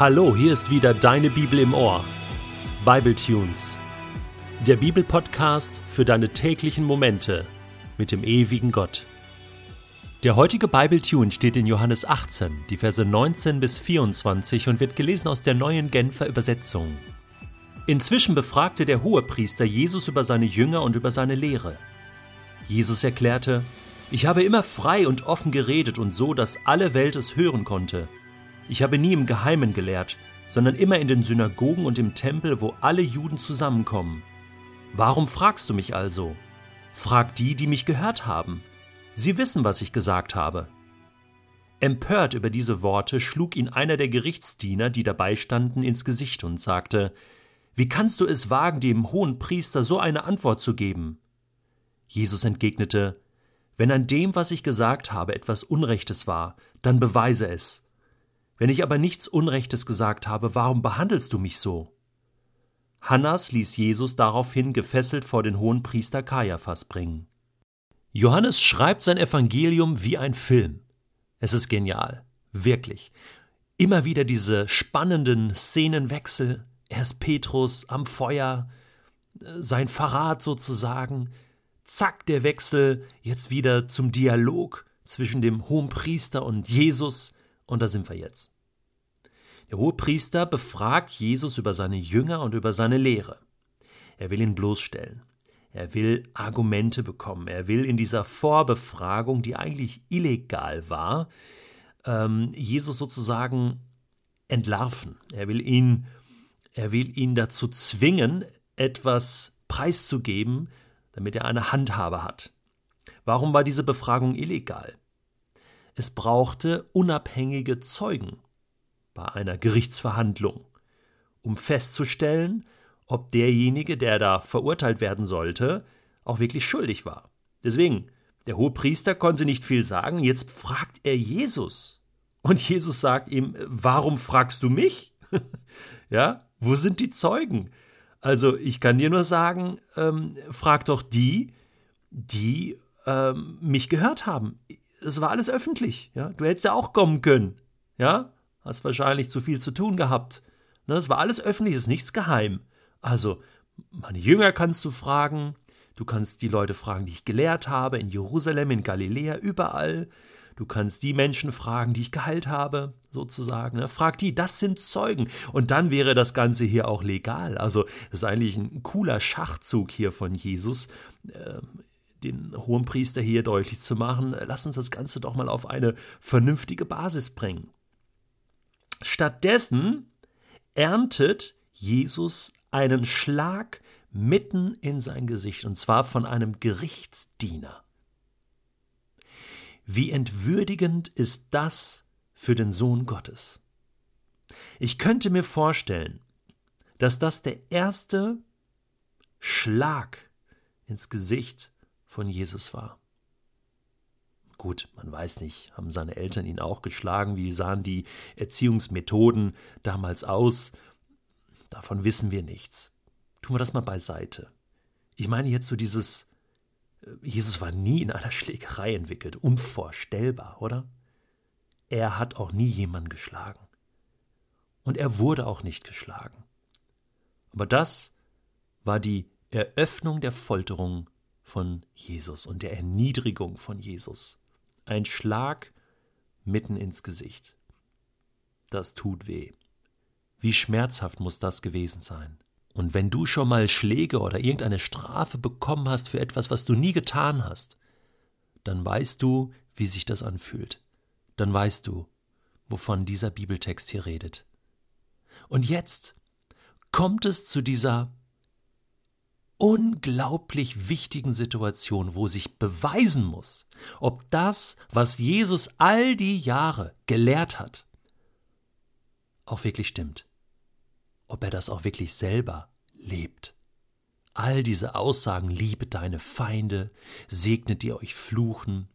Hallo, hier ist wieder deine Bibel im Ohr. Bible Tunes. Der Bibelpodcast für deine täglichen Momente mit dem ewigen Gott. Der heutige Bible Tune steht in Johannes 18, die Verse 19 bis 24 und wird gelesen aus der neuen Genfer Übersetzung. Inzwischen befragte der Hohepriester Jesus über seine Jünger und über seine Lehre. Jesus erklärte: Ich habe immer frei und offen geredet und so, dass alle Welt es hören konnte. Ich habe nie im Geheimen gelehrt, sondern immer in den Synagogen und im Tempel, wo alle Juden zusammenkommen. Warum fragst du mich also? Frag die, die mich gehört haben. Sie wissen, was ich gesagt habe. Empört über diese Worte schlug ihn einer der Gerichtsdiener, die dabei standen, ins Gesicht und sagte Wie kannst du es wagen, dem hohen Priester so eine Antwort zu geben? Jesus entgegnete Wenn an dem, was ich gesagt habe, etwas Unrechtes war, dann beweise es. Wenn ich aber nichts Unrechtes gesagt habe, warum behandelst du mich so? Hannas ließ Jesus daraufhin gefesselt vor den hohen Priester Kaiaphas bringen. Johannes schreibt sein Evangelium wie ein Film. Es ist genial, wirklich. Immer wieder diese spannenden Szenenwechsel. Erst Petrus am Feuer, sein Verrat sozusagen. Zack, der Wechsel jetzt wieder zum Dialog zwischen dem Hohenpriester und Jesus. Und da sind wir jetzt. Der Hohepriester befragt Jesus über seine Jünger und über seine Lehre. Er will ihn bloßstellen. Er will Argumente bekommen. Er will in dieser Vorbefragung, die eigentlich illegal war, ähm, Jesus sozusagen entlarven. Er will ihn, er will ihn dazu zwingen, etwas preiszugeben, damit er eine Handhabe hat. Warum war diese Befragung illegal? Es brauchte unabhängige Zeugen bei einer Gerichtsverhandlung, um festzustellen, ob derjenige, der da verurteilt werden sollte, auch wirklich schuldig war. Deswegen, der Hohepriester konnte nicht viel sagen, jetzt fragt er Jesus. Und Jesus sagt ihm, warum fragst du mich? ja, wo sind die Zeugen? Also ich kann dir nur sagen, ähm, frag doch die, die ähm, mich gehört haben es war alles öffentlich. Ja? Du hättest ja auch kommen können. Ja? Hast wahrscheinlich zu viel zu tun gehabt. Ne? Es war alles öffentlich, es ist nichts geheim. Also, meine Jünger kannst du fragen, du kannst die Leute fragen, die ich gelehrt habe, in Jerusalem, in Galiläa, überall. Du kannst die Menschen fragen, die ich geheilt habe, sozusagen. Ne? Frag die, das sind Zeugen. Und dann wäre das Ganze hier auch legal. Also, das ist eigentlich ein cooler Schachzug hier von Jesus. Den Hohenpriester hier deutlich zu machen, lass uns das Ganze doch mal auf eine vernünftige Basis bringen. Stattdessen erntet Jesus einen Schlag mitten in sein Gesicht, und zwar von einem Gerichtsdiener. Wie entwürdigend ist das für den Sohn Gottes? Ich könnte mir vorstellen, dass das der erste Schlag ins Gesicht von Jesus war. Gut, man weiß nicht, haben seine Eltern ihn auch geschlagen, wie sahen die Erziehungsmethoden damals aus? Davon wissen wir nichts. Tun wir das mal beiseite. Ich meine jetzt so dieses, äh, Jesus war nie in einer Schlägerei entwickelt, unvorstellbar, oder? Er hat auch nie jemanden geschlagen. Und er wurde auch nicht geschlagen. Aber das war die Eröffnung der Folterung von Jesus und der Erniedrigung von Jesus. Ein Schlag mitten ins Gesicht. Das tut weh. Wie schmerzhaft muss das gewesen sein? Und wenn du schon mal Schläge oder irgendeine Strafe bekommen hast für etwas, was du nie getan hast, dann weißt du, wie sich das anfühlt. Dann weißt du, wovon dieser Bibeltext hier redet. Und jetzt kommt es zu dieser unglaublich wichtigen Situation, wo sich beweisen muss, ob das, was Jesus all die Jahre gelehrt hat, auch wirklich stimmt. Ob er das auch wirklich selber lebt. All diese Aussagen, liebe deine Feinde, segnet ihr euch Fluchen,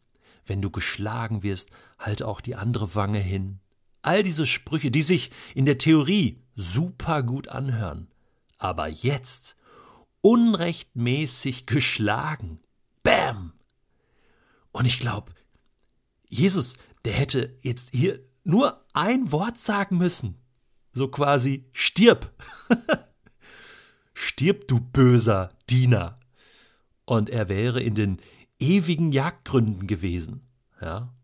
wenn du geschlagen wirst, halt auch die andere Wange hin. All diese Sprüche, die sich in der Theorie super gut anhören, aber jetzt unrechtmäßig geschlagen. Bäm! Und ich glaube, Jesus, der hätte jetzt hier nur ein Wort sagen müssen. So quasi, stirb! stirb, du böser Diener! Und er wäre in den ewigen Jagdgründen gewesen. Ja?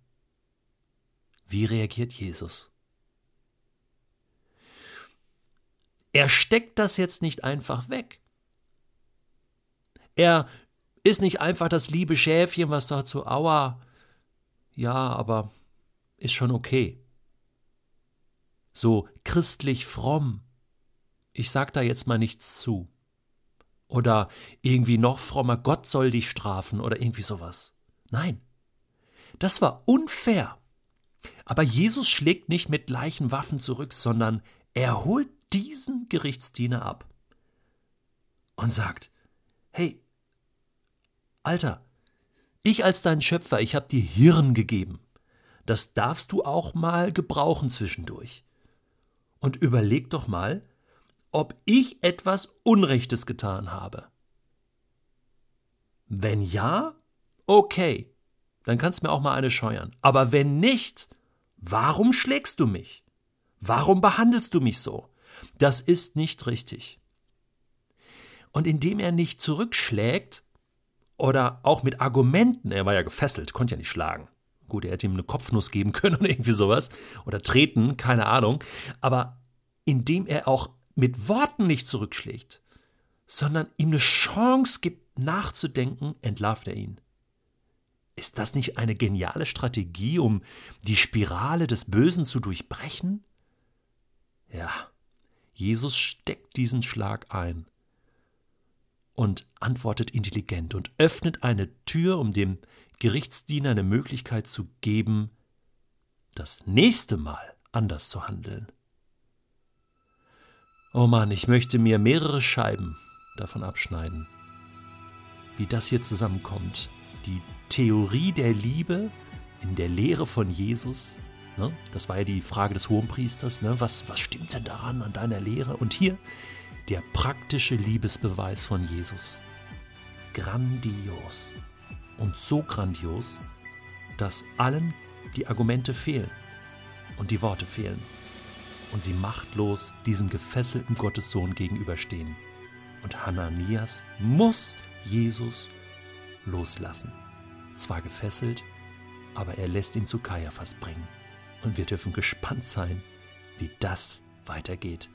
Wie reagiert Jesus? Er steckt das jetzt nicht einfach weg. Er ist nicht einfach das liebe Schäfchen, was dazu, aua, ja, aber ist schon okay. So christlich fromm. Ich sag da jetzt mal nichts zu. Oder irgendwie noch frommer, Gott soll dich strafen oder irgendwie sowas. Nein. Das war unfair. Aber Jesus schlägt nicht mit gleichen Waffen zurück, sondern er holt diesen Gerichtsdiener ab und sagt, hey, Alter, ich als dein Schöpfer, ich habe dir Hirn gegeben. Das darfst du auch mal gebrauchen zwischendurch. Und überleg doch mal, ob ich etwas Unrechtes getan habe. Wenn ja, okay, dann kannst du mir auch mal eine scheuern. Aber wenn nicht, warum schlägst du mich? Warum behandelst du mich so? Das ist nicht richtig. Und indem er nicht zurückschlägt oder auch mit Argumenten, er war ja gefesselt, konnte ja nicht schlagen. Gut, er hätte ihm eine Kopfnuss geben können oder irgendwie sowas oder treten, keine Ahnung, aber indem er auch mit Worten nicht zurückschlägt, sondern ihm eine Chance gibt, nachzudenken, entlarvt er ihn. Ist das nicht eine geniale Strategie, um die Spirale des Bösen zu durchbrechen? Ja, Jesus steckt diesen Schlag ein und antwortet intelligent und öffnet eine Tür, um dem Gerichtsdiener eine Möglichkeit zu geben, das nächste Mal anders zu handeln. Oh Mann, ich möchte mir mehrere Scheiben davon abschneiden, wie das hier zusammenkommt. Die Theorie der Liebe in der Lehre von Jesus Ne? Das war ja die Frage des Hohenpriesters. Ne? Was, was stimmt denn daran an deiner Lehre? Und hier der praktische Liebesbeweis von Jesus. Grandios. Und so grandios, dass allen die Argumente fehlen und die Worte fehlen. Und sie machtlos diesem gefesselten Gottessohn gegenüberstehen. Und Hananias muss Jesus loslassen. Zwar gefesselt, aber er lässt ihn zu Kaiaphas bringen und wir dürfen gespannt sein, wie das weitergeht.